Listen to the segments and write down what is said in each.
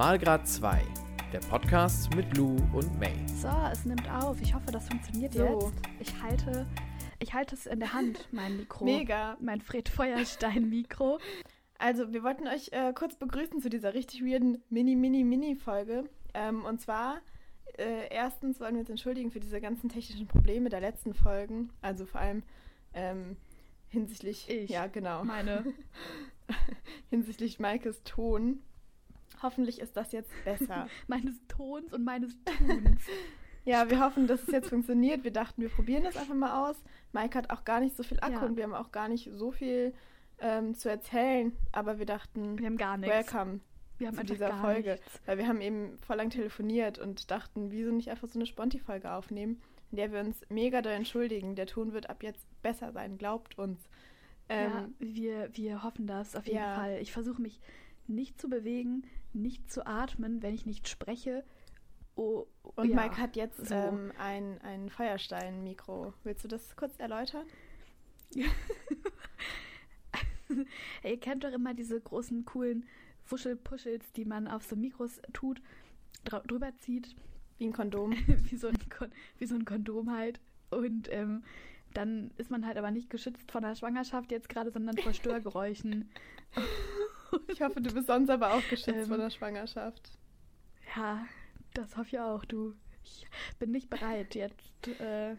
Malgrad 2, der Podcast mit Lou und May. So, es nimmt auf. Ich hoffe, das funktioniert So. jetzt. Ich halte, ich halte es in der Hand, mein Mikro. Mega. Mein Fred Feuerstein-Mikro. Also, wir wollten euch äh, kurz begrüßen zu dieser richtig weirden Mini-Mini-Mini-Folge. Ähm, und zwar, äh, erstens wollen wir uns entschuldigen für diese ganzen technischen Probleme der letzten Folgen. Also vor allem ähm, hinsichtlich. Ich. Ja, genau. Meine. hinsichtlich Maikes Ton. Hoffentlich ist das jetzt besser. meines Tons und meines Tuns. ja, wir hoffen, dass es jetzt funktioniert. Wir dachten, wir probieren das einfach mal aus. Maike hat auch gar nicht so viel Akku Ja. und wir haben auch gar nicht so viel ähm, zu erzählen. Aber wir dachten, Wir haben gar nichts. welcome. Wir haben zu dieser Folge. nichts. Weil wir haben eben voll lang telefoniert und dachten, wieso nicht einfach so eine Sponti-Folge aufnehmen, in der wir uns mega doll entschuldigen. Der Ton wird ab jetzt besser sein, glaubt uns. Ähm, ja, wir, wir hoffen das auf jeden ja. Fall. Ich versuche mich nicht zu bewegen, nicht zu atmen, wenn ich nicht spreche. Oh, und ja, Mike hat jetzt so. ähm, ein, ein Feuerstein-Mikro. Willst du das kurz erläutern? Ihr kennt doch immer diese großen, coolen Wuschelpuschels, die man auf so Mikros tut, drüber zieht, Wie ein Kondom. wie, so ein Kon wie so ein Kondom halt. Und ähm, dann ist man halt aber nicht geschützt von der Schwangerschaft jetzt gerade, sondern vor Störgeräuschen. Ich hoffe, du bist sonst aber auch geschützt Ähm, vor der Schwangerschaft. Ja, das hoffe ich auch, du. Ich bin nicht bereit, jetzt äh,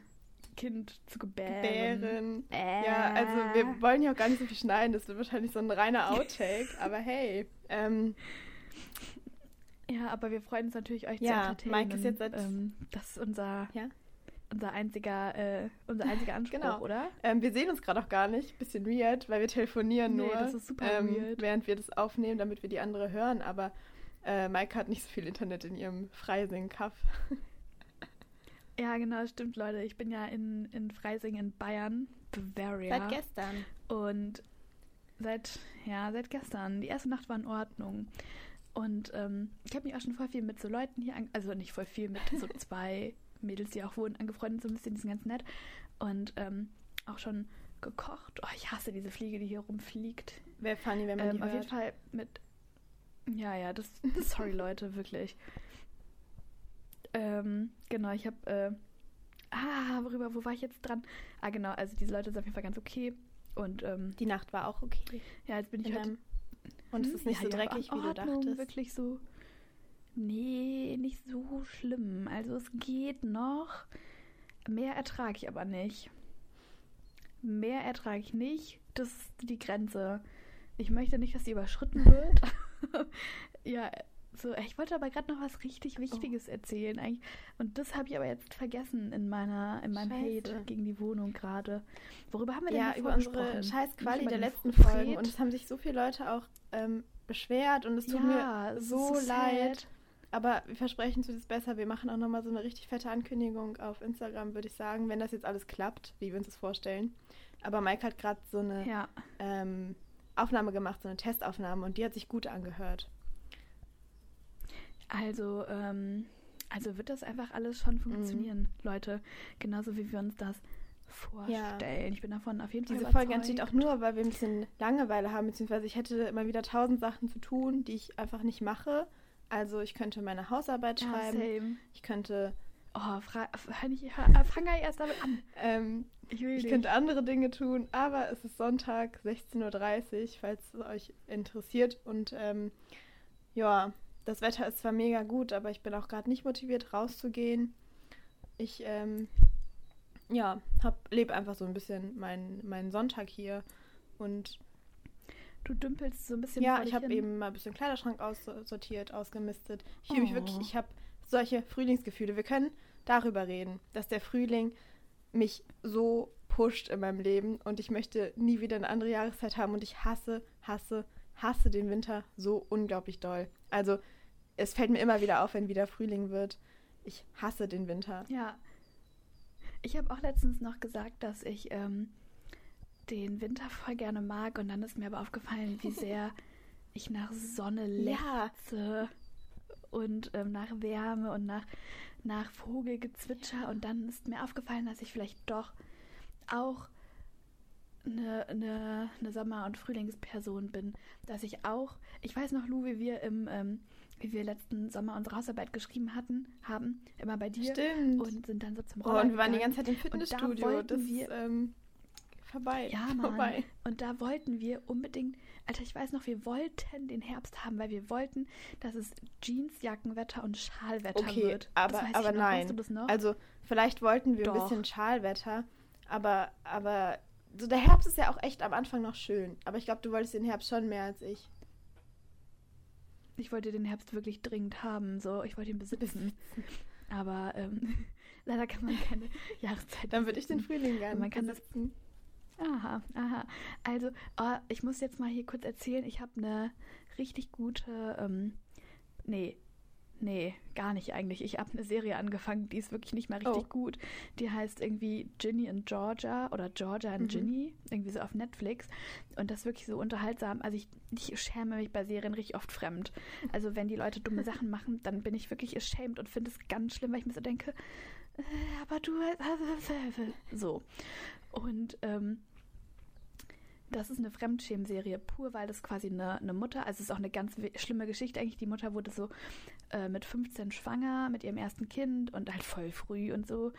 Kind zu gebären. Bären. Äh. Ja, also wir wollen ja auch gar nicht so viel schneiden. Das wird wahrscheinlich so ein reiner Outtake. aber hey, ähm, Ja, aber wir freuen uns natürlich, euch Ja, zu entertainen. Mike ist jetzt seit- ähm, Das ist unser, ja. Unser einziger, äh, unser einziger Anspruch, Genau. oder? Ähm, wir sehen uns gerade auch gar nicht. Bisschen weird, weil wir telefonieren Nee, nur. das ist super ähm, weird. Während wir das aufnehmen, damit wir die andere hören. Aber äh, Maike hat nicht so viel Internet in ihrem Freising-Kaff. Ja, genau, stimmt, Leute. Ich bin ja in, in Freising in Bayern, Bavaria. gestern. Und seit, ja, seit gestern. Die erste Nacht war in Ordnung. Und ähm, ich habe mich auch schon voll viel mit so Leuten hier, an, also nicht voll viel, mit so zwei Mädels, die auch wohnen, angefreundet, so ein bisschen, die sind ganz nett. Und ähm, auch schon gekocht. Oh, ich hasse diese Fliege, die hier rumfliegt. Wäre funny, wenn man Ähm, die auf hört. jeden Fall mit. Ja, ja, das. Sorry, Leute, wirklich. Ähm, genau, ich habe. Äh, ah, worüber, wo war ich jetzt dran? Ah, genau, also diese Leute sind auf jeden Fall ganz okay. Und ähm, Die Nacht war auch okay. ja, jetzt bin ich In heute. deinem- Und es ist nicht ja, so dreckig, wie du dachtest. Wirklich so. Nee, nicht so schlimm. Also es geht noch. Mehr ertrage ich aber nicht. Mehr ertrage ich nicht. Das ist die Grenze. Ich möchte nicht, dass die überschritten wird. ja, so, ich wollte aber gerade noch was richtig Wichtiges erzählen. Eigentlich. Und das habe ich aber jetzt vergessen in meiner, in meinem Scheiße. Hate gegen die Wohnung gerade. Worüber haben wir denn Ja, über unsere gesprochen? scheiß Quali der letzten? Folgen. Und es haben sich so viele Leute auch ähm, beschwert und es tut Ja, mir so, so leid. sad. Aber wir versprechen uns das besser. Wir machen auch nochmal so eine richtig fette Ankündigung auf Instagram, würde ich sagen, wenn das jetzt alles klappt, wie wir uns das vorstellen. Aber Mike hat gerade so eine Ja. ähm, Aufnahme gemacht, so eine Testaufnahme und die hat sich gut angehört. Also, ähm, also wird das einfach alles schon funktionieren, Leute. Genauso wie wir uns das vorstellen. Ich bin davon auf jeden Fall Diese überzeugt. Folge entsteht auch nur, weil wir ein bisschen Langeweile haben, beziehungsweise ich hätte immer wieder tausend Sachen zu tun, die ich einfach nicht mache. Also ich könnte meine Hausarbeit ja, schreiben, same. ich könnte, Oh, fra- fang ich, fang erst damit an. ähm, Ich ich könnte andere Dinge tun, aber es ist Sonntag, 16.30 Uhr, falls es euch interessiert. Und ähm, ja, das Wetter ist zwar mega gut, aber ich bin auch gerade nicht motiviert, rauszugehen. Ich, ähm, ja, hab, lebe einfach so ein bisschen meinen meinen Sonntag hier und Du dümpelst so ein bisschen Ja, ich habe eben mal ein bisschen Kleiderschrank aussortiert, ausgemistet. Ich fühle mich Oh. wirklich, ich habe solche Frühlingsgefühle. Wir können darüber reden, dass der Frühling mich so pusht in meinem Leben und ich möchte nie wieder eine andere Jahreszeit haben und ich hasse, hasse, hasse den Winter so unglaublich doll. Also es fällt mir immer wieder auf, wenn wieder Frühling wird. Ich hasse den Winter. Ja. Ich habe auch letztens noch gesagt, dass ich ähm, den Winter voll gerne mag und dann ist mir aber aufgefallen, wie sehr ich nach Sonne Ja. lechze und ähm, nach Wärme und nach, nach Vogelgezwitscher und dann ist mir aufgefallen, dass ich vielleicht doch auch eine, eine, eine Sommer- und Frühlingsperson bin, dass ich auch, ich weiß noch, Lou, wie wir im ähm, wie wir letzten Sommer unsere Hausarbeit geschrieben hatten, haben, immer bei dir. Stimmt. Und sind dann so zum oh, Roller und wir waren die ganze Zeit im Fitnessstudio. wollten das wir- ähm, vorbei. Ja, Mann. Vorbei. Und da wollten wir unbedingt, Alter, ich weiß noch, wir wollten den Herbst haben, weil wir wollten, dass es Jeans, Jackenwetter und Schalwetter Okay, wird. aber, das aber noch. nein. Weißt du das noch? Also vielleicht wollten wir ein Doch. bisschen Schalwetter, aber, aber so der Herbst ist ja auch echt am Anfang noch schön. Aber ich glaube, du wolltest den Herbst schon mehr als ich. ich wollte den Herbst wirklich dringend haben, so, ich wollte ihn besitzen. aber ähm, leider kann man keine Jahreszeit Dann würde ich den. Frühling gerne Man kann das- besitzen. Aha, aha. Also, oh, ich muss jetzt mal hier kurz erzählen, ich habe eine richtig gute, ähm, nee, nee, gar nicht eigentlich. Ich habe eine Serie angefangen, die ist wirklich nicht mal richtig Oh. gut. Die heißt irgendwie Ginny and Georgia oder Georgia and Mhm. Ginny, irgendwie so auf Netflix. Und das ist wirklich so unterhaltsam. Also ich, ich schäme mich bei Serien richtig oft fremd. Also wenn die Leute dumme Sachen machen, dann bin ich wirklich ashamed und finde es ganz schlimm, weil ich mir so denke, aber du, so. Und ähm, das ist eine Fremdschämserie pur, weil das quasi eine, eine Mutter, also es ist auch eine ganz schlimme Geschichte eigentlich. Die Mutter wurde so äh, mit 15 schwanger mit ihrem ersten Kind und halt voll früh und so.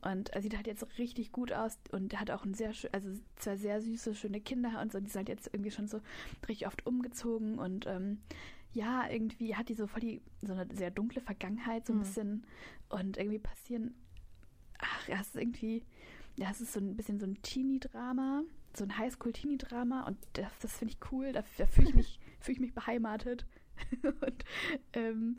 Und äh, sieht halt jetzt richtig gut aus und hat auch ein sehr also zwei sehr süße, schöne Kinder und so. Die sind halt jetzt irgendwie schon so richtig oft umgezogen und ähm, ja, irgendwie hat die so voll die, so eine sehr dunkle Vergangenheit, so ein Mhm. bisschen. Und irgendwie passieren, ach ja, es ist irgendwie, ja, es ist so ein bisschen so ein Teenie-Drama, so ein Highschool-Teenie-Drama und das, das finde ich cool, da, da fühle ich mich, fühle ich mich beheimatet. und ähm,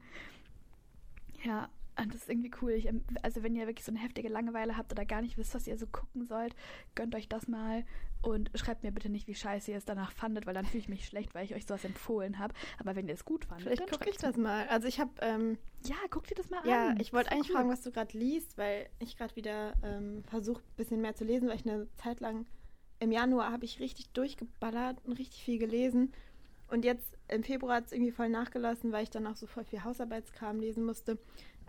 ja, und das ist irgendwie cool. Ich, ähm, also wenn ihr wirklich so eine heftige Langeweile habt oder gar nicht wisst, was ihr so gucken sollt, gönnt euch das mal und schreibt mir bitte nicht, wie scheiße ihr es danach fandet, weil dann fühle ich mich schlecht, weil ich euch sowas empfohlen habe. Aber wenn ihr es gut fandet, Vielleicht dann gucke ich das mal. Also ich habe, ähm. Ja, guck dir das mal ja, an. ich wollte eigentlich cool. fragen, was du gerade liest, weil ich gerade wieder ähm, versuche, ein bisschen mehr zu lesen, weil ich eine Zeit lang im Januar habe ich richtig durchgeballert und richtig viel gelesen. Und jetzt im Februar hat es irgendwie voll nachgelassen, weil ich dann auch so voll viel Hausarbeitskram lesen musste.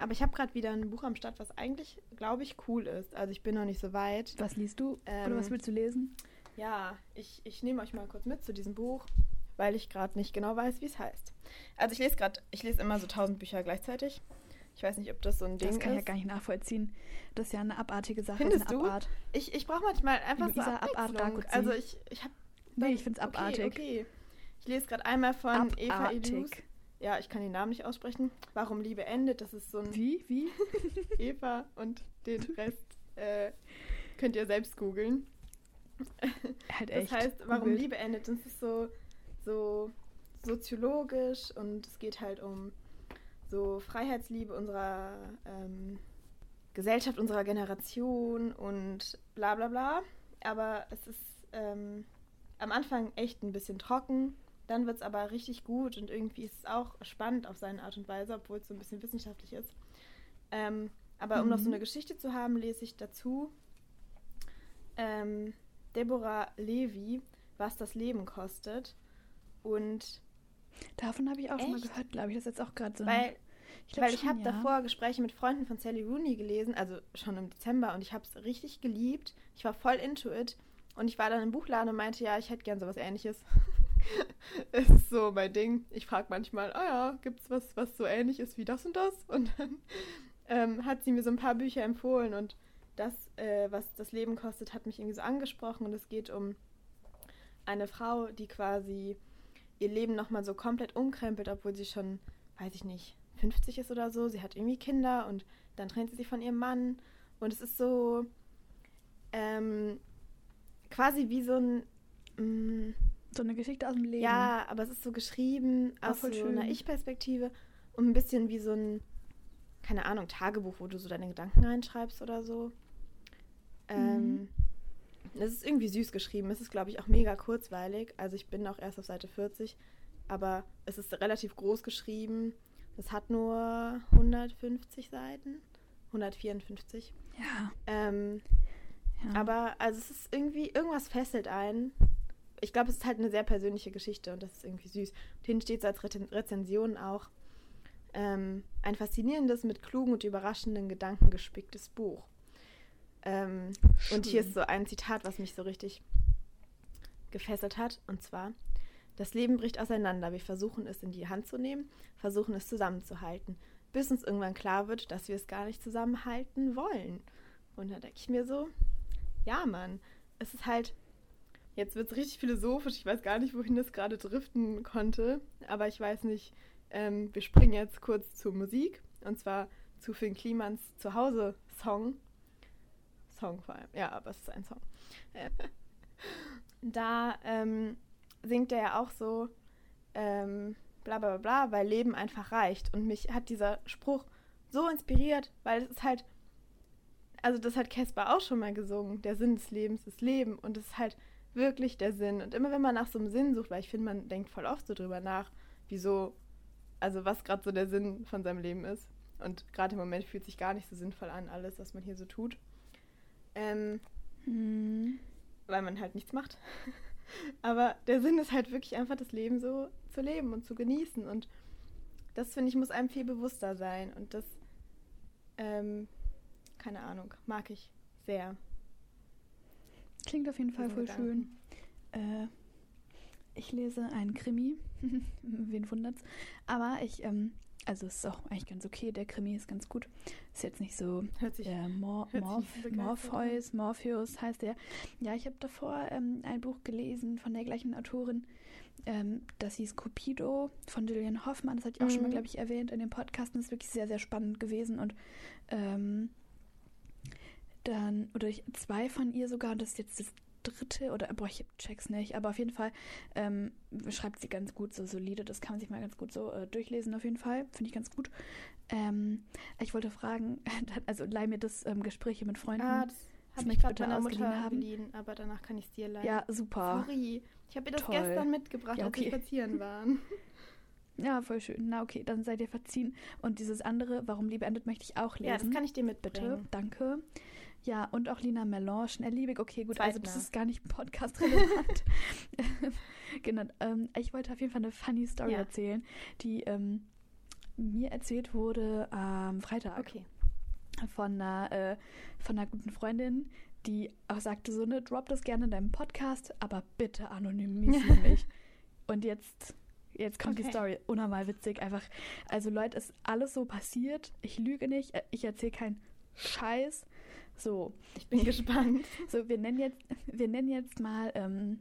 Aber ich habe gerade wieder ein Buch am Start, was eigentlich, glaube ich, cool ist. Also ich bin noch nicht so weit. Was liest du? Ähm, Oder was willst du lesen? Ja, ich, ich nehme euch mal kurz mit zu diesem Buch, weil ich gerade nicht genau weiß, wie es heißt. Also ich lese gerade, ich lese immer so tausend Bücher gleichzeitig. Ich weiß nicht, ob das so ein Ding Das kann ich ja ist. gar nicht nachvollziehen. Das ist ja eine abartige Sache. Findest ist du? Abart. Ich, ich brauche manchmal einfach so Luisa Abart Abwechslung. Dakuzi. Also ich, ich habe... Nee, ich find's abartig. Okay, okay. Ich lese gerade einmal von Eva Ilus. Ja, ich kann den Namen nicht aussprechen. Warum Liebe endet, das ist so ein Wie? Wie? Eva und den Rest äh, könnt ihr selbst googeln. halt Das heißt, warum Googelt. Liebe endet, das ist so, so soziologisch und es geht halt um so Freiheitsliebe unserer ähm, Gesellschaft, unserer Generation und bla bla bla. Aber es ist ähm, am Anfang echt ein bisschen trocken, dann wird es aber richtig gut und irgendwie ist es auch spannend auf seine Art und Weise, obwohl es so ein bisschen wissenschaftlich ist. Ähm, aber um noch so Mhm. eine Geschichte zu haben, lese ich dazu ähm, Deborah Levy, was das Leben kostet. Und Davon habe ich auch schon mal Echt? gehört, glaube ich. Das ist jetzt auch gerade so. weil, ich schon, habe ja. davor Gespräche mit Freunden von Sally Rooney gelesen, also schon im Dezember, und ich habe es richtig geliebt. Ich war voll into it. Und ich war dann im Buchladen und meinte, ja, ich hätte gern sowas ähnliches. es ist so mein Ding. Ich frage manchmal, ah ja, gibt's was, was so ähnlich ist wie das und das? Und dann ähm, hat sie mir so ein paar Bücher empfohlen und das, äh, was das Leben kostet, hat mich irgendwie so angesprochen und es geht um eine Frau, die quasi ihr Leben nochmal so komplett umkrempelt, obwohl sie schon, weiß ich nicht, 50 ist oder so. Sie hat irgendwie Kinder und dann trennt sie sich von ihrem Mann und es ist so ähm, quasi wie so ein mm, So eine Geschichte aus dem Leben. ja, aber es ist so geschrieben aus so schön. einer Ich-Perspektive und ein bisschen wie so ein, keine Ahnung, Tagebuch, wo du so deine Gedanken reinschreibst oder so. Ähm, Mhm. Es ist irgendwie süß geschrieben. Es ist, glaube ich, auch mega kurzweilig. Also ich bin auch erst auf Seite 40, aber es ist relativ groß geschrieben. Es hat nur 150 Seiten. 154. Ja. Ähm, ja. aber also es ist irgendwie, irgendwas fesselt einen. Ich glaube, es ist halt eine sehr persönliche Geschichte und das ist irgendwie süß. Und hinten steht es als Rezen Rezension auch. Ähm, ein faszinierendes, mit klugen und überraschenden Gedanken gespicktes Buch. Ähm, und hier ist so ein Zitat, was mich so richtig gefesselt hat. Und zwar, Das Leben bricht auseinander. Wir versuchen es in die Hand zu nehmen, versuchen es zusammenzuhalten, bis uns irgendwann klar wird, dass wir es gar nicht zusammenhalten wollen. Und da denke ich mir so, ja, Mann, es ist halt, jetzt wird es richtig philosophisch. Ich weiß gar nicht, wohin das gerade driften konnte, aber ich weiß nicht, ähm, wir springen jetzt kurz zur Musik und zwar zu Finn Klimans Zuhause-Song. Song vor allem, ja, aber es ist ein Song. da ähm, singt er ja auch so, ähm, bla bla bla, weil Leben einfach reicht. Und mich hat dieser Spruch so inspiriert, weil es ist halt, also das hat Casper auch schon mal gesungen, der Sinn des Lebens ist Leben und es ist halt wirklich der Sinn. Und immer wenn man nach so einem Sinn sucht, weil ich finde, man denkt voll oft so drüber nach, wieso, also was gerade so der Sinn von seinem Leben ist. Und gerade im Moment fühlt sich gar nicht so sinnvoll an, alles, was man hier so tut. Ähm, hm. Weil man halt nichts macht. Aber der Sinn ist halt wirklich einfach, das Leben so zu leben und zu genießen. Und das, finde ich, muss einem viel bewusster sein. Und das, ähm, keine Ahnung, mag ich sehr. Klingt auf jeden Fall voll Gedanken. schön. Äh, ich lese einen Krimi. Wen wundert's? Aber ich ähm, also es ist auch eigentlich ganz okay. Der Krimi ist ganz gut. Ist jetzt nicht so hört sich, äh, Mor Morph Morpheus, Morpheus heißt der. Ja, ich habe davor ähm, ein Buch gelesen von der gleichen Autorin. Ähm, das hieß Cupido von Julian Hoffmann. Das hatte ich auch mhm. schon mal, mhm. glaube ich, erwähnt in dem Podcast. Das ist wirklich sehr, sehr spannend gewesen. Und ähm, dann, oder ich, zwei von ihr sogar, das ist jetzt das dritte oder boah, ich check's nicht, aber auf jeden Fall ähm, schreibt sie ganz gut, so solide. Das kann man sich mal ganz gut so äh, durchlesen, auf jeden Fall. Finde ich ganz gut. Ähm, ich wollte fragen, also leih mir das ähm, Gespräche mit Freunden. Ah, das habe ich gerade meiner Mutter haben. geliehen, aber danach kann ich es dir leihen. Ja, super. Sorry. Ich habe ihr das Toll. gestern mitgebracht, ja, okay. als wir spazieren waren. Ja, voll schön. Na okay, dann seid ihr verziehen. Und dieses andere, Warum Liebe endet, möchte ich auch lesen. Ja, das kann ich dir mitbringen. Bitte, danke. Ja, und auch Lina Melange, erliebig. Okay, gut, Zweitner. also das ist gar nicht Podcast-relevant. genau, ähm, ich wollte auf jeden Fall eine funny Story ja. erzählen, die ähm, mir erzählt wurde am Freitag. Okay. Von einer, äh, von einer guten Freundin, die auch sagte so, ne, drop das gerne in deinem Podcast, aber bitte anonymisiere mich. Und jetzt jetzt kommt okay. die Story. Unnormal witzig. Einfach, also Leute, ist alles so passiert. Ich lüge nicht. Äh, ich erzähle keinen Scheiß. So. Ich bin gespannt. So, wir nennen jetzt, wir nennen jetzt mal ähm,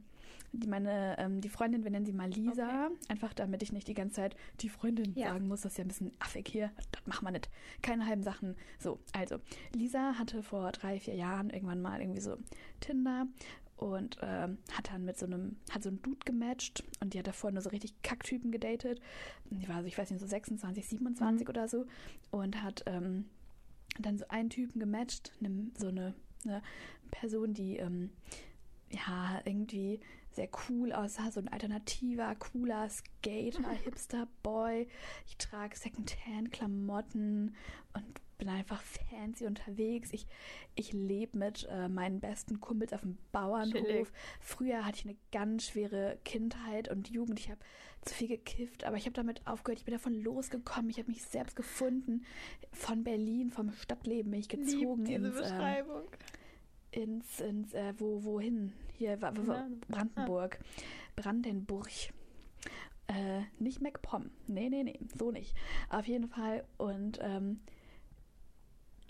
die, meine, ähm, die Freundin, wir nennen sie mal Lisa. Okay. Einfach damit ich nicht die ganze Zeit die Freundin ja. sagen muss. Das ist ja ein bisschen affig hier. Das machen wir nicht. Keine halben Sachen. So, also, Lisa hatte vor drei, vier Jahren irgendwann mal irgendwie so Tinder und ähm, hat dann mit so einem, hat so einen Dude gematcht und die hat davor nur so richtig Kacktypen gedatet. Die war so, ich weiß nicht, so 26, 27 mhm. oder so und hat ähm, dann so einen Typen gematcht, ne, so eine, eine, Person, die ähm, ja irgendwie sehr cool aussah, so ein alternativer, cooler Skater, Hipster Boy. Ich trage Secondhand-Klamotten und bin einfach fancy unterwegs. Ich, ich lebe mit äh, meinen besten Kumpels auf dem Bauernhof. Chillig. Früher hatte ich eine ganz schwere Kindheit und Jugend. Ich habe zu viel gekifft, aber ich habe damit aufgehört. Ich bin davon losgekommen. Ich habe mich selbst gefunden. Von Berlin, vom Stadtleben bin ich gezogen Lieb ins, äh, ins, ins äh, wo, wohin? Hier, Brandenburg. Brandenburg. Äh, nicht MacPom. Nee, nee, nee, so nicht. Auf jeden Fall. Und ähm,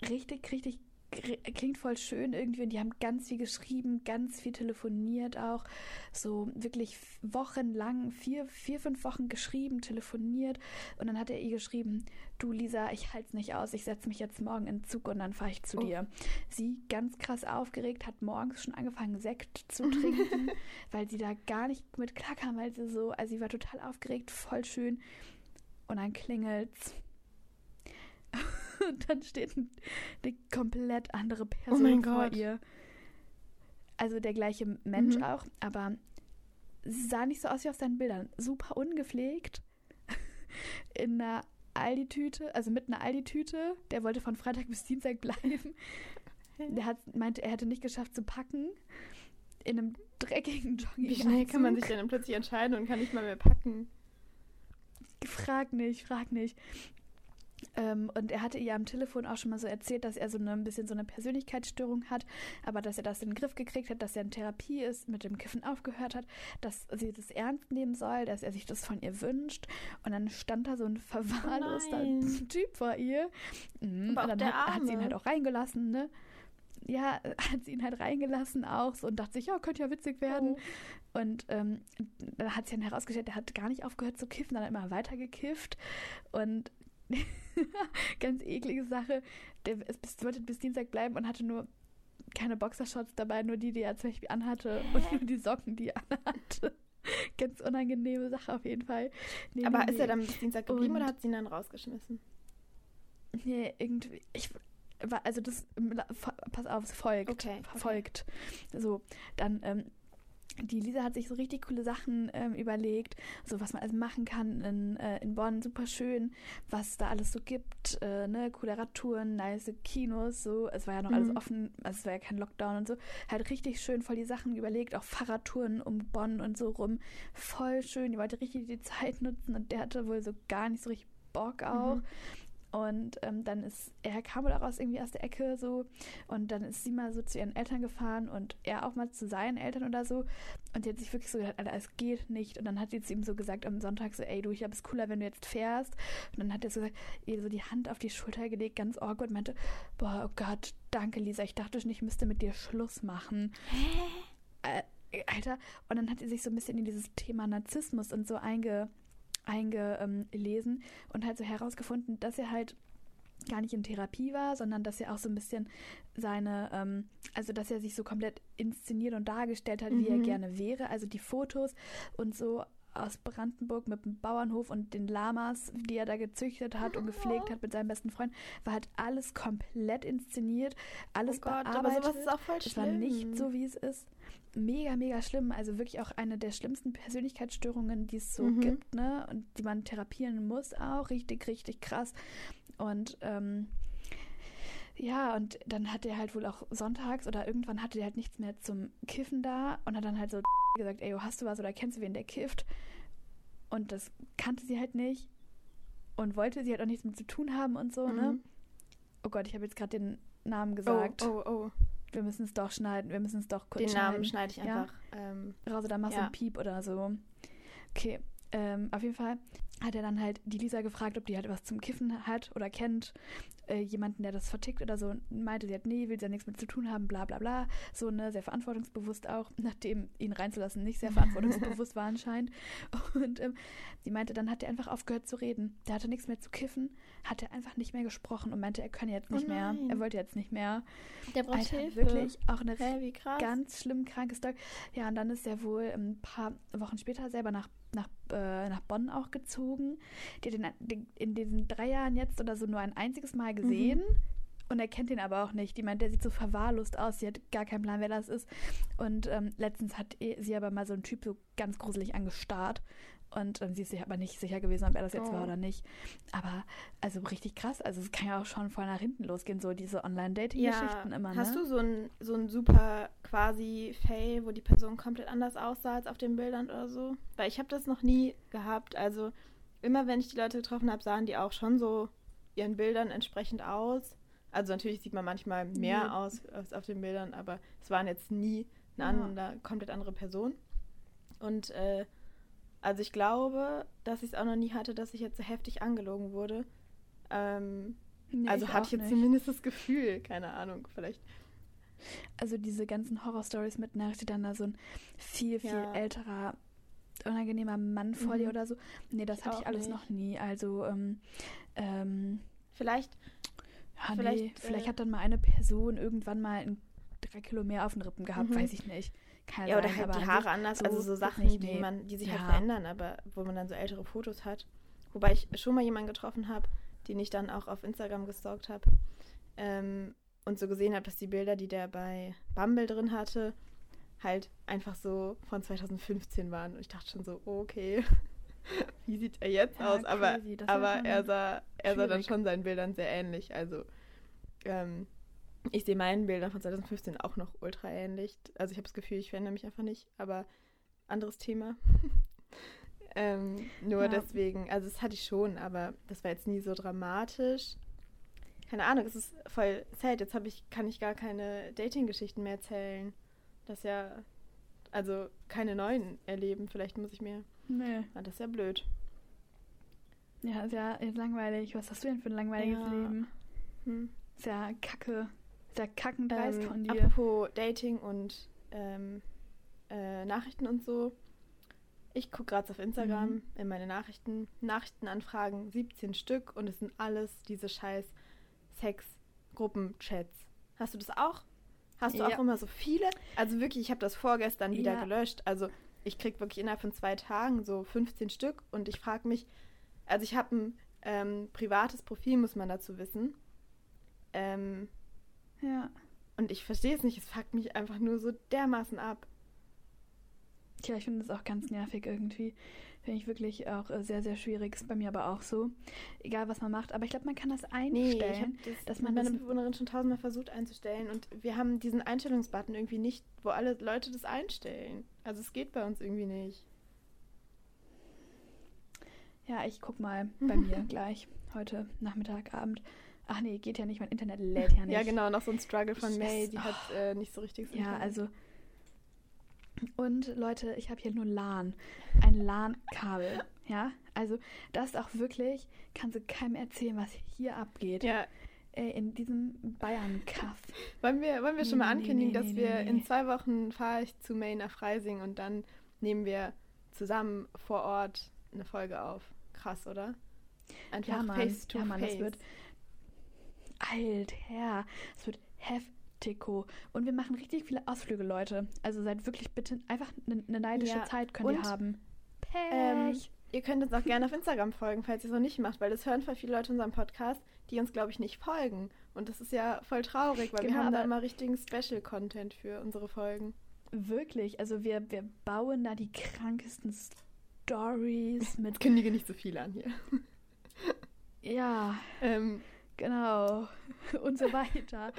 richtig, richtig klingt voll schön irgendwie und die haben ganz viel geschrieben, ganz viel telefoniert auch, so wirklich wochenlang, vier, vier, fünf Wochen geschrieben, telefoniert und dann hat er ihr geschrieben, du Lisa, ich halte es nicht aus, ich setze mich jetzt morgen in den Zug und dann fahre ich zu oh. dir. Sie ganz krass aufgeregt, hat morgens schon angefangen Sekt zu trinken, weil sie da gar nicht mit klarkam, weil sie so, also sie war total aufgeregt, voll schön und dann klingelt's und dann steht eine komplett andere Person oh vor Gott. ihr. Also der gleiche Mensch mhm. auch, aber sie sah nicht so aus wie auf seinen Bildern. Super ungepflegt. In einer Aldi-Tüte, also mit einer Aldi-Tüte. Der wollte von Freitag bis Dienstag bleiben. Der hat, meinte, er hätte nicht geschafft zu packen. In einem dreckigen Jogging. Wie schnell kann man sich denn plötzlich entscheiden und kann nicht mal mehr packen? Frag nicht, frag nicht. Ähm, und er hatte ihr am Telefon auch schon mal so erzählt, dass er so eine, ein bisschen so eine Persönlichkeitsstörung hat, aber dass er das in den Griff gekriegt hat, dass er in Therapie ist, mit dem Kiffen aufgehört hat, dass sie das ernst nehmen soll, dass er sich das von ihr wünscht. Und dann stand da so ein verwahrloster Oh Typ vor ihr. Mhm. Aber und dann hat, hat sie ihn halt auch reingelassen, ne? Ja, hat sie ihn halt reingelassen auch so und dachte sich, ja, könnte ja witzig werden. Oh. Und ähm, dann hat sich dann herausgestellt, er hat gar nicht aufgehört zu kiffen, dann hat er immer weiter gekifft. Und ganz eklige Sache, der ist bis, wollte bis Dienstag bleiben und hatte nur keine Boxershorts dabei, nur die, die er zum Beispiel anhatte und nur die Socken, die er anhatte. Ganz unangenehme Sache auf jeden Fall. Nee, Aber nee, ist er dann bis Dienstag geblieben oder hat sie ihn dann rausgeschmissen? Nee, irgendwie. Ich also das, pass auf, es folgt. Okay, okay. Folgt. So, dann, ähm, die Lisa hat sich so richtig coole Sachen ähm, überlegt, so was man alles machen kann in, äh, in Bonn, super schön, was da alles so gibt, äh, ne, coole Radtouren, nice Kinos, so, es war ja noch alles Mhm. offen, also es war ja kein Lockdown und so, halt richtig schön voll die Sachen überlegt, auch Fahrradtouren um Bonn und so rum, voll schön, die wollte richtig die Zeit nutzen und der hatte wohl so gar nicht so richtig Bock auch. Mhm. Und ähm, dann ist, er kam wohl daraus irgendwie aus der Ecke so und dann ist sie mal so zu ihren Eltern gefahren und er auch mal zu seinen Eltern oder so. Und die hat sich wirklich so gedacht, Alter, es geht nicht. Und dann hat sie zu ihm so gesagt am Sonntag so, ey du, ich glaube, es ist cooler, wenn du jetzt fährst. Und dann hat er so gesagt, ihr so die Hand auf die Schulter gelegt, ganz awkward und meinte, boah, oh Gott, danke Lisa, ich dachte schon, ich müsste mit dir Schluss machen. Äh, Alter, und dann hat sie sich so ein bisschen in dieses Thema Narzissmus und so einge, eingelesen und halt so herausgefunden, dass er halt gar nicht in Therapie war, sondern dass er auch so ein bisschen seine, ähm, also dass er sich so komplett inszeniert und dargestellt hat, wie er Mhm. gerne wäre. Also die Fotos und so aus Brandenburg mit dem Bauernhof und den Lamas, die er da gezüchtet hat und gepflegt hat mit seinem besten Freund, war halt alles komplett inszeniert, alles oh Gott, bearbeitet. aber sowas ist auch voll Es schlimm. war nicht so, wie es ist. Mega, mega schlimm. Also wirklich auch eine der schlimmsten Persönlichkeitsstörungen, die es so Mhm. gibt, ne? Und die man therapieren muss auch. Richtig, richtig krass. Und ähm, ja, und dann hat er halt wohl auch sonntags oder irgendwann hatte er halt nichts mehr zum Kiffen da und hat dann halt so gesagt, ey, hast du was oder kennst du wen, der kifft? Und das kannte sie halt nicht und wollte sie halt auch nichts mit zu tun haben und so, ne? Mhm. Oh Gott, ich habe jetzt gerade den Namen Oh, gesagt. oh, oh. Wir müssen es doch schneiden, wir müssen es doch kurz Den Namen schneiden. schneide ich Ja. einfach. Ähm, Raus oder machst du Ja. einen Piep oder so. Okay, ähm, auf jeden Fall hat er dann halt die Lisa gefragt, ob die halt was zum Kiffen hat oder kennt. Äh, jemanden, der das vertickt oder so. Meinte sie hat, nee, will sie ja nichts mit zu tun haben, bla bla bla. So, ne, sehr verantwortungsbewusst auch, nachdem ihn reinzulassen nicht sehr verantwortungsbewusst war anscheinend. Und ähm, sie meinte, dann hat er einfach aufgehört zu reden. Der hatte nichts mehr zu kiffen, hat er einfach nicht mehr gesprochen und meinte, er könne jetzt Oh nicht mehr. nein. Er wollte jetzt nicht mehr. der braucht Alter, Hilfe. wirklich auch eine krass. ganz schlimm krankes Story. Ja, und dann ist er wohl ein paar Wochen später selber nach, nach, äh, nach Bonn auch gezogen. Die hat den, den, in diesen drei Jahren jetzt oder so nur ein einziges Mal gesehen. Mhm. Und er kennt ihn aber auch nicht. Die meint, der sieht so verwahrlost aus. Sie hat gar keinen Plan, wer das ist. Und ähm, letztens hat eh- sie aber mal so einen Typ so ganz gruselig angestarrt. Und ähm, sie ist sich aber nicht sicher gewesen, ob er das jetzt Oh. war oder nicht. Aber also richtig krass. Also es kann ja auch schon voll nach hinten losgehen, so diese Online-Dating-Geschichten immer. Hast ne? du so ein, so ein super quasi Fail, wo die Person komplett anders aussah als auf den Bildern oder so? Weil ich habe das noch nie gehabt. Also immer wenn ich die Leute getroffen habe, sahen die auch schon so ihren Bildern entsprechend aus. Also natürlich sieht man manchmal mehr Nee. aus als auf den Bildern, aber es waren jetzt nie eine andere, komplett andere Person. Und äh, also ich glaube, dass ich es auch noch nie hatte, dass ich jetzt so heftig angelogen wurde. Ähm, Nee, also hatte auch ich jetzt nicht. zumindest das Gefühl, keine Ahnung, vielleicht. also diese ganzen Horror-Stories mit Nachricht, dann da so ein viel, viel Ja. älterer, unangenehmer Mann vor Mhm. dir oder so. Nee, das Ich hatte ich alles nicht. noch nie. Also, ähm, ähm, Vielleicht, ja, Vielleicht, nee, vielleicht äh, hat dann mal eine Person irgendwann mal ein, drei Kilo mehr auf den Rippen gehabt, Mhm. weiß ich nicht. Kann ja, oder sein, halt aber die Haare anders, so also so Sachen, nicht, die nee. man, die sich Ja. halt verändern, aber wo man dann so ältere Fotos hat. Wobei ich schon mal jemanden getroffen habe, den ich dann auch auf Instagram gestalkt habe ähm, und so gesehen habe, dass die Bilder, die der bei Bumble drin hatte, halt einfach so von 2015 waren. Und ich dachte schon so, okay, wie sieht er jetzt Ja, aus? Aber, aber er sah, er sah dann schon seinen Bildern sehr ähnlich. Also ähm, ich sehe meinen Bildern von 2015 auch noch ultra ähnlich. Also ich habe das Gefühl, ich verändere mich einfach nicht, aber anderes Thema. Ähm, nur Ja. deswegen, also das hatte ich schon, aber das war jetzt nie so dramatisch. Keine Ahnung, es ist voll sad. Jetzt habe ich, kann ich gar keine Dating-Geschichten mehr erzählen. Das ja, also keine neuen erleben. Vielleicht muss ich mir. Nee. Ah, das ist ja blöd. Ja, ist ja ist langweilig. Was hast du denn für ein langweiliges Ja. Leben? Hm. Ist ja kacke. Ist ja kackendreist Ähm, von dir. apropos Dating und ähm, äh, Nachrichten und so. Ich gucke gerade auf Instagram Mhm. in meine Nachrichten. Nachrichtenanfragen, 17 Stück und es sind alles diese scheiß Sex-Gruppenchats. Hast du das auch? Hast du Ja. auch immer so viele? Also wirklich, ich habe das vorgestern wieder Ja. gelöscht. Also ich krieg wirklich innerhalb von zwei Tagen so 15 Stück und ich frage mich, also ich habe ein ähm, privates Profil, muss man dazu wissen. Ähm, Ja. und ich verstehe es nicht, es fuckt mich einfach nur so dermaßen ab. Tja, ich finde das auch ganz nervig irgendwie. Finde ich wirklich auch äh, sehr, sehr schwierig. Ist bei mir aber auch so. Egal, was man macht. Aber ich glaube, man kann das Nee, ich einstellen. habe das dass man meiner das- Bewohnerin schon tausendmal versucht einzustellen und wir haben diesen Einstellungsbutton irgendwie nicht, wo alle Leute das einstellen. Also es geht bei uns irgendwie nicht. ja, ich guck mal bei mir gleich. Heute Nachmittag, Abend. Ach nee, geht ja nicht. Mein Internet lädt ja nicht. Ja, genau, noch so ein Struggle von May, die hat äh, nicht so richtig das Ja, Internet. also. Und Leute, ich habe hier nur LAN. Ein LAN-Kabel. Ja, also das ist auch wirklich, kannst du keinem erzählen, was hier abgeht. Ja, Ey, in diesem Bayern-Kaff. wollen wir, wollen wir schon Nee, mal nee, ankündigen, nee, dass nee, wir nee, in nee. zwei Wochen fahre ich zu May nach Freising und dann nehmen wir zusammen vor Ort eine Folge auf. Krass, oder? Einfach Ja, Mann. face to Ja, Mann, das face. wird- Alter, es wird heftigo. Und wir machen richtig viele Ausflüge, Leute. Also seid wirklich bitte einfach eine ne neidische Ja, Zeit könnt ihr und, haben. Pech. Ähm, ihr könnt uns auch gerne auf Instagram folgen, falls ihr noch nicht macht, weil das hören voll viele Leute unserem Podcast, die uns, glaube ich, nicht folgen. Und das ist ja voll traurig, weil wir Genau, haben da immer richtigen Special-Content für unsere Folgen. Wirklich, also wir, wir bauen da die krankesten Stories mit. Kündige nicht so viel an hier. Ja, Ähm, genau. Und so weiter.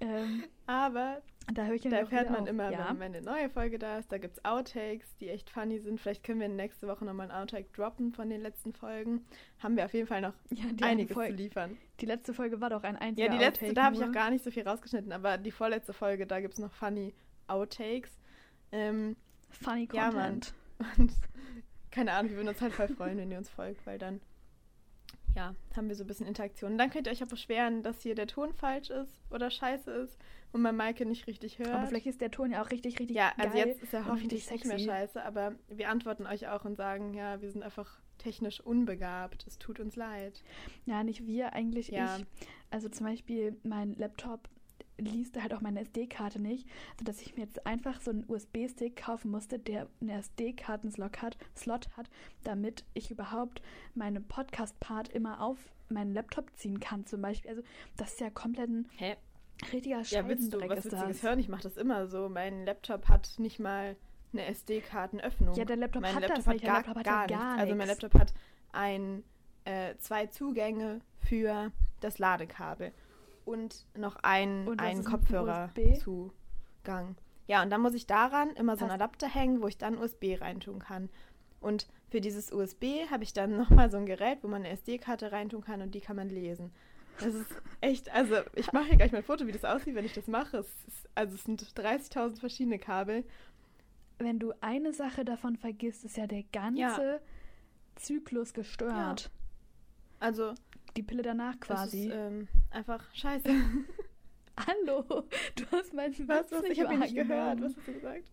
ähm, aber da da erfährt man auf. immer, ja. wenn, wenn eine neue Folge da ist. Da gibt es Outtakes, die echt funny sind. Vielleicht können wir nächste Woche nochmal einen Outtake droppen von den letzten Folgen. Haben wir auf jeden Fall noch ja, einiges Folge, zu liefern. die letzte Folge war doch ein einziger Ja, die letzte, Outtake da habe ich auch gar nicht so viel rausgeschnitten, aber die vorletzte Folge, da gibt es noch funny Outtakes. Ähm, Funny Ja, Mann. Content. Und keine Ahnung, wir würden uns halt voll freuen, wenn ihr uns folgt, weil dann, ja, haben wir so ein bisschen Interaktion. Und dann könnt ihr euch auch beschweren, dass hier der Ton falsch ist oder scheiße ist und man Maike nicht richtig hört. Aber vielleicht ist der Ton ja auch richtig, richtig ja, also geil jetzt ist er hoffentlich richtig nicht mehr scheiße, aber wir antworten euch auch und sagen, ja, wir sind einfach technisch unbegabt. Es tut uns leid. Ja, nicht wir, eigentlich Ja. ich. Also zum Beispiel mein Laptop liest halt auch meine SD-Karte nicht, sodass ich mir jetzt einfach so einen USB-Stick kaufen musste, der einen SD-Karten-Slot hat, Slot hat, damit ich überhaupt meine Podcast-Part immer auf meinen Laptop ziehen kann zum Beispiel. Also das ist ja komplett ein Hä? richtiger Ja, willst du was ist Witziges das. hören? Ich mache das immer so. Mein Laptop hat nicht mal eine SD-Kartenöffnung. Ja, der Laptop mein hat Laptop das hat nicht. Der gar, Laptop hat gar, ja gar nichts. Also mein. Laptop hat ein, äh, zwei Zugänge für das Ladekabel und noch ein, Und einen Kopfhörerzugang. Ja, und dann muss ich daran immer so einen Adapter hängen, wo ich dann USB reintun kann. Und für dieses USB habe ich dann nochmal so ein Gerät, wo man eine SD-Karte reintun kann und die kann man lesen. Das ist echt, also ich mache hier gleich mal ein Foto, wie das aussieht, wenn ich das mache. Es ist, also es sind 30.000 verschiedene Kabel. Wenn du eine Sache davon vergisst, ist ja der ganze Zyklus gestört. Also Die Pille danach quasi. Das ist ähm, einfach scheiße. Hallo, du hast meinen Was? Was? nicht Ich habe nicht gehört. Was hast du gesagt?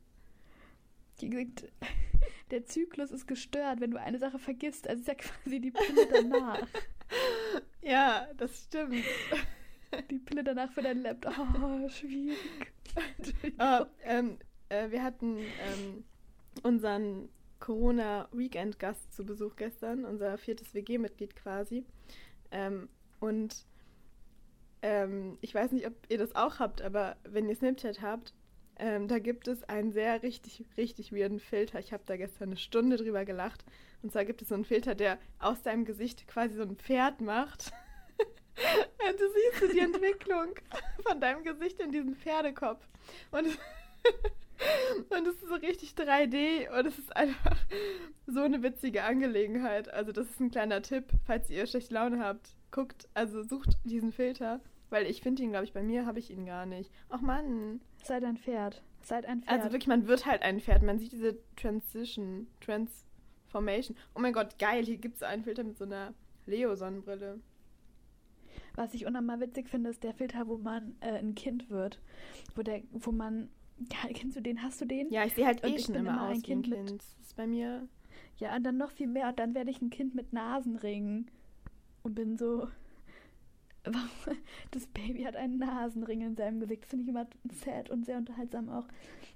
Die gesagt, der Zyklus ist gestört, wenn du eine Sache vergisst. Also ist ja quasi die Pille danach. Ja, das stimmt. die Pille danach für dein Laptop. Oh, schwierig. Ah, ähm, äh, wir hatten ähm, unseren Corona-Weekend-Gast zu Besuch gestern, unser viertes WG-Mitglied quasi. Ähm, und ähm, ich weiß nicht, ob ihr das auch habt, aber wenn ihr Snapchat habt, ähm, da gibt es einen sehr richtig, richtig weirden Filter. Ich habe da gestern eine Stunde drüber gelacht. Und zwar gibt es so einen Filter, der aus deinem Gesicht quasi so ein Pferd macht. Und du siehst die Entwicklung von deinem Gesicht in diesem Pferdekopf. Und Und es ist so richtig 3D und es ist einfach so eine witzige Angelegenheit. Also das ist ein kleiner Tipp, falls ihr schlechte Laune habt. Guckt, also sucht diesen Filter, weil ich finde ihn, glaube ich, bei mir habe ich ihn gar nicht. Ach Mann. Seid ein Pferd. Seid ein Pferd. Also wirklich, man wird halt ein Pferd. Man sieht diese Transition, Transformation. Oh mein Gott, geil, hier gibt es einen Filter mit so einer Leo-Sonnenbrille. Was ich unnormal witzig finde, ist der Filter, wo man äh, ein Kind wird. Wo, der, wo man. Ja, kennst du den? Hast du den? Ja, ich sehe halt Und eh ich schon bin immer aus ein Kind mit- Kind. Das ist bei mir... Ja, und dann noch viel mehr. Und dann werde ich ein Kind mit Nasenringen. Und bin so. Das Baby hat einen Nasenring in seinem Gesicht. Das finde ich immer sad und sehr unterhaltsam auch.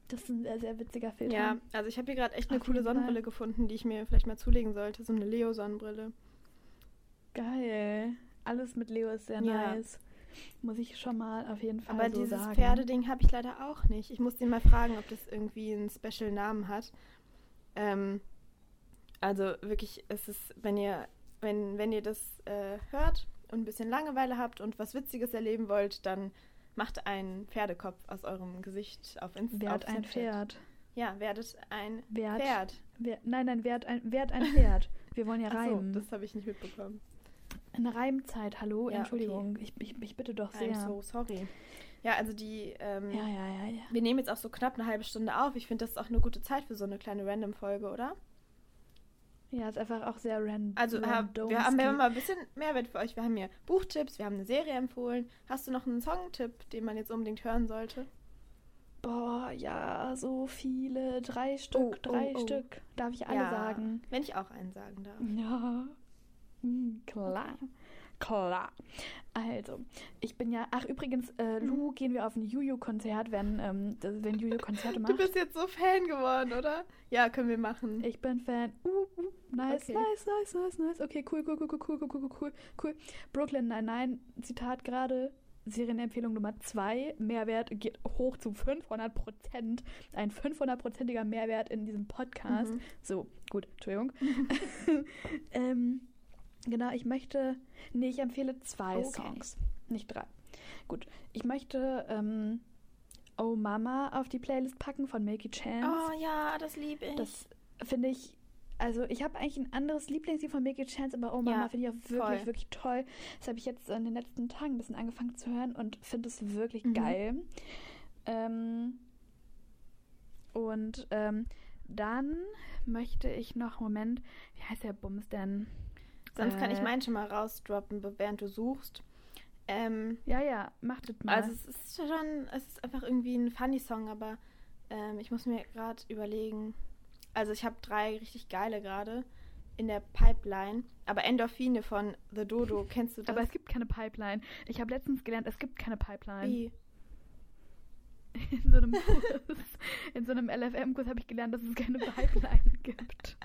Das ist ein sehr, sehr witziger Filter. Ja, also ich habe hier gerade echt eine Auf coole jeden Fall. Sonnenbrille gefunden, die ich mir vielleicht mal zulegen sollte. So eine Leo-Sonnenbrille. Geil. Alles mit Leo ist sehr Ja. nice. Muss ich schon mal auf jeden Fall Aber so dieses sagen. Pferdeding habe ich leider auch nicht. Ich muss den mal fragen, ob das irgendwie einen Special Namen hat. Ähm, also wirklich, es ist, wenn ihr, wenn, wenn ihr das äh, hört und ein bisschen Langeweile habt und was Witziges erleben wollt, dann macht einen Pferdekopf aus eurem Gesicht auf Instagram. Werd ein Pferd. Ja, werdet ein Werd. Pferd. Wer, nein, nein, werd ein, werd ein Pferd. Wir wollen ja Ach so, das habe ich nicht mitbekommen. Eine Reimzeit, hallo? Ja, Entschuldigung. Ich, ich, ich bitte doch sehr. I'm so sorry. Ja, also die, ähm, ja, ja, ja, ja. wir nehmen jetzt auch so knapp eine halbe Stunde auf. Ich finde, das ist auch eine gute Zeit für so eine kleine Random-Folge, oder? Ja, ist einfach auch sehr random. Also hab, wir haben ja mal ein bisschen Mehrwert für euch. Wir haben hier Buchtipps, wir haben eine Serie empfohlen. Hast du noch einen Songtipp, den man jetzt unbedingt hören sollte? Boah, ja, so viele. Drei Stück, Oh, drei oh, oh. Stück. Darf ich alle Ja, sagen? Wenn ich auch einen sagen darf. Ja. Klar. Klar. Also, ich bin ja. Ach, übrigens, äh, Mhm. Lu, gehen wir auf ein Juju-Konzert, wenn, ähm, das- wenn Juju Konzerte Du macht. bist jetzt so Fan geworden, oder? Ja, können wir machen. Ich bin Fan. Uh, uh, nice, Okay. nice, nice, nice, nice. Okay, cool, cool, cool, cool, cool, cool, cool, cool, cool. Brooklyn Nine-Nine, Zitat gerade, Serienempfehlung Nummer 2, Mehrwert geht hoch zu 500 Prozent. Ein 500-prozentiger Mehrwert in diesem Podcast. Mhm. So, gut, Entschuldigung. ähm, genau, ich möchte, nee, ich empfehle zwei Okay. Songs, nicht drei. Gut, ich möchte ähm, Oh Mama auf die Playlist packen von Milky Chance. Oh ja, das liebe ich. Das finde ich, also ich habe eigentlich ein anderes Lieblingslied von Milky Chance, aber Oh Mama Ja, finde ich auch wirklich, voll. wirklich toll. Das habe ich jetzt in den letzten Tagen ein bisschen angefangen zu hören und finde es wirklich Mhm. geil. Ähm, und ähm, dann möchte ich noch, Moment, wie heißt der Bums denn? Sonst kann ich Äh, meinen schon mal rausdroppen, während du suchst. Ähm, Ja, ja, macht das mal. also es ist schon, es ist einfach irgendwie ein funny Song, aber ähm, ich muss mir gerade überlegen. Also ich habe drei richtig geile gerade in der Pipeline. Aber Endorphine von The Dodo, kennst du das? aber es gibt keine Pipeline. Ich habe letztens gelernt, es gibt keine Pipeline. Wie? In so einem Kurs, in so einem LFM-Kurs habe ich gelernt, dass es keine Pipeline gibt.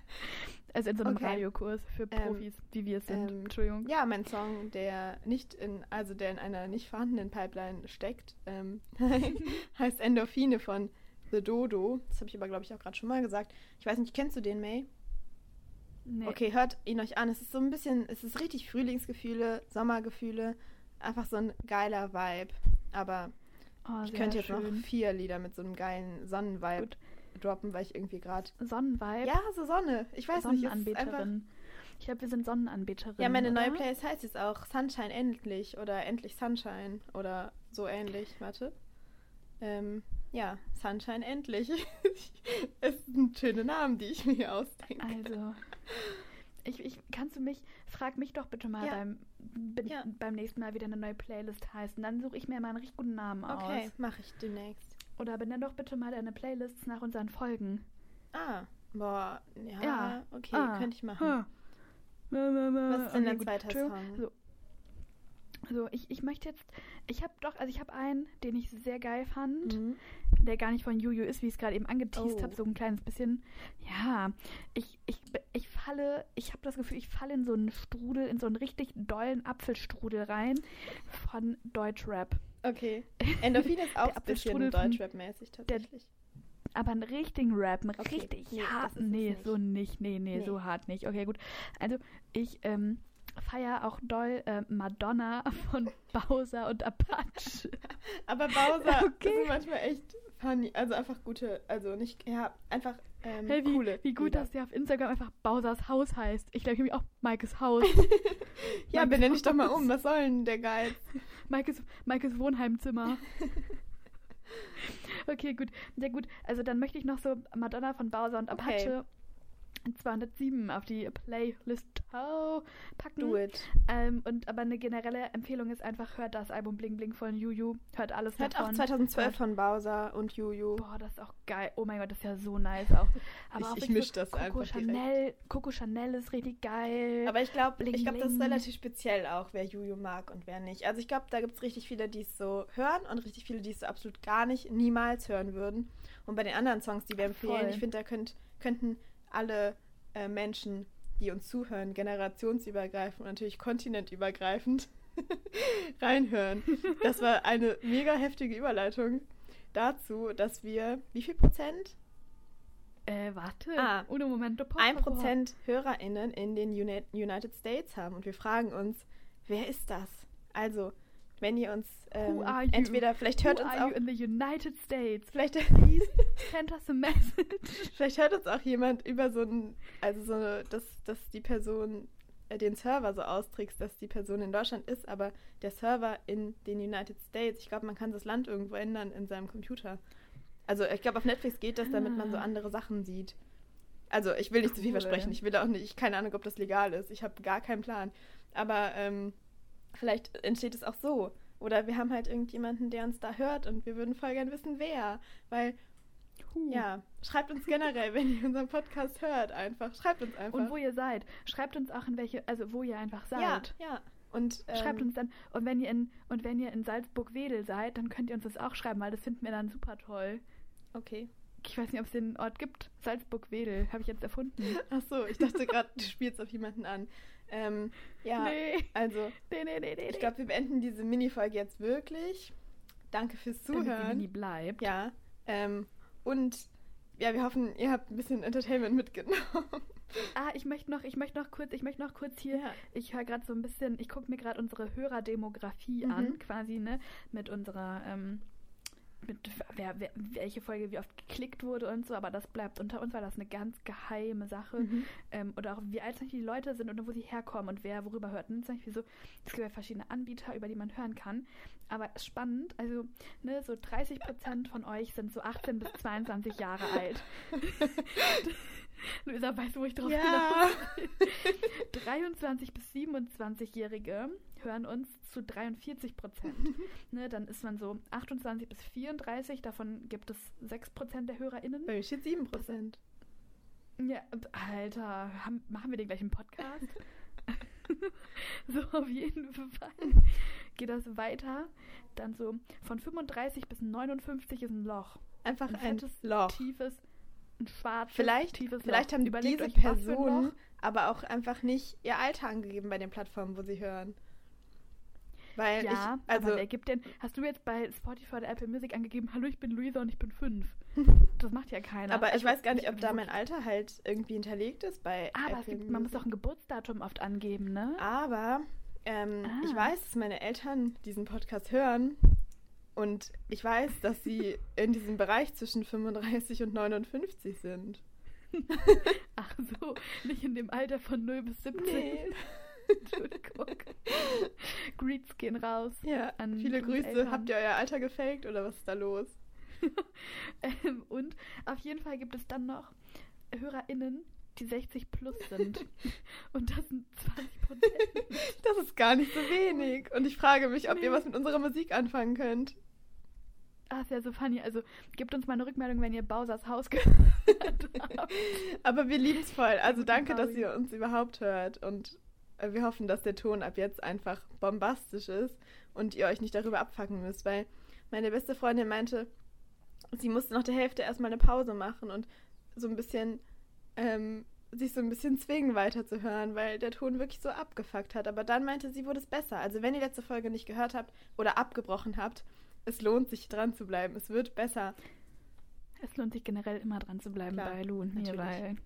Also in so einem Okay. Radiokurs für Ähm, Profis, wie wir es sind. ähm, Entschuldigung. Ja, mein Song, der nicht in, also der in einer nicht vorhandenen Pipeline steckt, ähm, heißt Endorphine von The Dodo. Das habe ich aber, glaube ich, auch gerade schon mal gesagt. Ich weiß nicht, kennst du den, May? Nee. Okay, hört ihn euch an. Es ist so ein bisschen, es ist richtig Frühlingsgefühle, Sommergefühle. Einfach so ein geiler Vibe. Aber Oh, ich könnte jetzt schön. noch vier Lieder mit so einem geilen Sonnenvibe Gut. droppen, weil ich irgendwie gerade. Sonnenvibe. Ja, so Sonne. Ich weiß nicht. Sonnenanbeterin. Ich glaube, wir sind Sonnenanbeterin. Ja, meine neue oder? Playlist heißt jetzt auch Sunshine endlich oder endlich Sunshine oder so ähnlich. Warte. Ähm, ja, Sunshine endlich. es sind schöne Namen, die ich mir ausdenke. Also, ich, ich, kannst du mich, frag mich doch bitte mal Ja. beim, bin, Ja. beim nächsten Mal wieder eine neue Playlist heißt. Und dann suche ich mir mal einen richtig guten Namen Okay, aus. mache ich demnächst. Oder benenn doch bitte mal deine Playlists nach unseren Folgen. Ah, boah, ja, Ja. okay, Ah. könnte ich machen. Ha. Was ist denn dein zweiter Song? So, so ich, ich möchte jetzt, ich habe doch, also ich habe einen, den ich sehr geil fand, Mhm. der gar nicht von Juju ist, wie ich es gerade eben angeteased Oh. habe, so ein kleines bisschen. Ja, ich, ich, ich falle, ich habe das Gefühl, ich falle in so einen Strudel, in so einen richtig dollen Apfelstrudel rein von Deutschrap. Okay. Endorphine ist auch Der ein bisschen Deutschrap-mäßig tatsächlich. Aber einen richtigen Rap, einen Okay, richtig nee, harten. Nee, nicht. so nicht. Nee, nee, Nee. so hart nicht. Okay, gut. Also, ich ähm, feiere auch doll äh, Madonna von Bowser und Apache. Aber Bowser Okay. ist manchmal echt funny, also einfach gute, also nicht, ja, einfach ähm, Hey, wie, coole. wie gut, Lieder. dass der auf Instagram einfach Bausers Haus heißt. Ich glaube, ich nämlich auch Maikes Haus. Ja, Maikes benenn dich doch mal um, was soll denn der Geiz? Maikes, Maikes Wohnheimzimmer. okay, gut. Ja, gut. Also dann möchte ich noch so Madonna von Bowser und Okay. Apache 207 auf die Playlist oh, packen. Do it. Ähm, und aber eine generelle Empfehlung ist einfach, hört das Album Bling Bling von Juju. Hört alles Hört auch davon. 2012 Hört- von Bowser und Juju. Boah, das ist auch geil. Oh mein Gott, das ist ja so nice auch. Aber Ich- auch ich wirklich misch das Coco einfach direkt. Chanel, Coco Chanel ist richtig geil. Aber ich glaube, ich glaube, das ist relativ speziell auch, wer Juju mag und wer nicht. Also ich glaube, da gibt es richtig viele, die es so hören und richtig viele, die es so absolut gar nicht, niemals hören würden. Und bei den anderen Songs, die wir empfehlen, Voll. ich finde, da könnt, könnten alle äh, Menschen, die uns zuhören, generationsübergreifend und natürlich kontinentübergreifend reinhören. Das war eine mega heftige Überleitung dazu, dass wir, wie viel Prozent? äh, warte. Ah. Uno momento, por ein. Prozent HörerInnen in den Uni United States haben. Und wir fragen uns, wer ist das? Also, wenn ihr uns ähm, entweder, vielleicht hört Who uns auch, in the United States? vielleicht, Please send us a message. vielleicht hört uns auch jemand über so ein, also so eine, dass, dass die Person äh, den Server so austrickst, dass die Person in Deutschland ist, aber der Server in den United States, ich glaube, man kann das Land irgendwo ändern in seinem Computer. Also ich glaube, auf Netflix geht das, damit man so Ah. andere Sachen sieht. Also ich will nicht zu viel Cool. versprechen. Ich will auch nicht, ich keine Ahnung, ob das legal ist. Ich habe gar keinen Plan. Aber ähm, vielleicht entsteht es auch so. Oder wir haben halt irgendjemanden, der uns da hört und wir würden voll gern wissen, wer. Weil, Huh. ja, schreibt uns generell, wenn ihr unseren Podcast hört, einfach. Schreibt uns einfach. Und wo ihr seid. Schreibt uns auch in welche, also wo ihr einfach seid. ja, ja. Und ähm, Schreibt uns dann, und wenn ihr in, und wenn ihr in Salzburg-Wedel seid, dann könnt ihr uns das auch schreiben, weil das finden wir dann super toll. Okay. Ich weiß nicht, ob es den Ort gibt. Salzburg-Wedel, habe ich jetzt erfunden. Ach so, ich dachte gerade, du spielst auf jemanden an. Ähm, ja, Nee. also Nee, nee, ich glaube, wir beenden diese Mini-Folge jetzt wirklich. Danke fürs Damit sie Zuhören. nie bleibt. Ja, ähm, und ja, wir hoffen, ihr habt ein bisschen Entertainment mitgenommen. Ah, ich möchte noch, ich möchte noch kurz, ich möchte noch kurz hier, Ja. ich höre gerade so ein bisschen, ich gucke mir gerade unsere Hörerdemografie Mhm. an, quasi, ne, mit unserer, ähm, mit wer, wer, welche Folge wie oft geklickt wurde und so, aber das bleibt unter uns, weil das eine ganz geheime Sache. Mhm. Ähm, oder auch wie alt die Leute sind und wo sie herkommen und wer worüber hört. Und zum Beispiel so, es gibt ja verschiedene Anbieter, über die man hören kann. Aber spannend, also ne, so 30 Prozent von euch sind so 18 bis 22 Jahre alt. Luisa, weißt du, wo ich drauf Ja. hinaus will? 23 bis 27-Jährige hören uns zu 43 Prozent. ne, dann ist man so 28 bis 34, davon gibt es 6 Prozent der HörerInnen. Bei mir steht 7%. Ja, Alter, haben, machen wir den gleichen Podcast? so, auf jeden Fall geht das weiter. Dann so von 35 bis 59 ist ein Loch. Einfach Ein ein, fettes, Loch. tiefes, ein schwarzes, Vielleicht, tiefes vielleicht haben Überlegt diese Personen aber auch einfach nicht ihr Alter angegeben bei den Plattformen, wo sie hören. Weil Ja, ich, also aber wer gibt denn, hast du jetzt bei Spotify oder Apple Music angegeben, hallo, ich bin Luisa und ich bin fünf? Das macht ja keiner. Aber ich Also, weiß gar nicht, ob da mein Alter halt irgendwie hinterlegt ist bei Aber es Apple gibt, man muss auch ein Geburtsdatum oft angeben, ne? Aber ähm, Ah. ich weiß, dass meine Eltern diesen Podcast hören. Und ich weiß, dass sie in diesem Bereich zwischen 35 und 59 sind. Ach so, nicht in dem Alter von 0 bis 17. Nee. Entschuldigung. Greets gehen raus. Ja, An viele Grüße. Eltern. Habt ihr euer Alter gefaked oder was ist da los? Ähm, und auf jeden Fall gibt es dann noch HörerInnen, die 60 plus sind. Und das sind 20 Prozent. Das ist gar nicht so wenig. Und ich frage mich, ob Nee. ihr was mit unserer Musik anfangen könnt. Ah, ist ja so funny. Also gebt uns mal eine Rückmeldung, wenn ihr Bausers Haus gehört habt. Aber wir lieben es voll. Also danke, dass ihr uns überhaupt hört. Und äh, wir hoffen, dass der Ton ab jetzt einfach bombastisch ist und ihr euch nicht darüber abfacken müsst. Weil meine beste Freundin meinte, sie musste nach der Hälfte erstmal eine Pause machen und so ein bisschen ähm, sich so ein bisschen zwingen weiterzuhören, weil der Ton wirklich so abgefuckt hat. Aber dann meinte sie, wurde es besser. Also wenn ihr letzte Folge nicht gehört habt oder abgebrochen habt, es lohnt sich dran zu bleiben. Es wird besser. Es lohnt sich generell immer dran zu bleiben Klar, bei Lu und mir, weil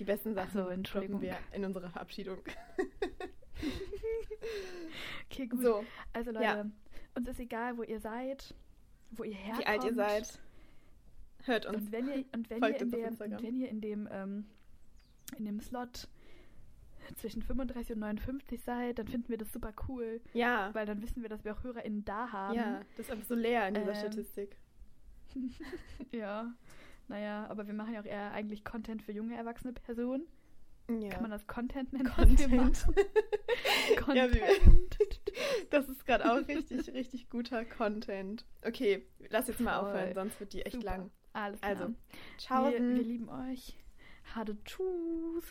Die besten Ach Sachen so, droppen Entschuldigung. wir in unserer Verabschiedung. Okay, gut. So, Also Leute, Ja. uns ist egal, wo ihr seid, wo ihr herkommt. wie alt ihr seid. Hört uns. Und wenn ihr, und wenn Folgt ihr in Instagram. und wenn ihr in dem, ähm, in dem Slot zwischen 35 und 59 seid, dann finden wir das super cool, Ja. weil dann wissen wir, dass wir auch HörerInnen da haben. Ja, das ist einfach so leer in dieser Ähm, Statistik. Ja. Naja, aber wir machen ja auch eher eigentlich Content für junge erwachsene Personen. Ja. Kann man das Content nennen? Content. Content. Das ist gerade auch richtig, richtig guter Content. Okay, lass jetzt mal Voll. aufhören, sonst wird die echt Super. lang. Alles klar. Also, wir, ciao. wir lieben euch. Hade Tschüss.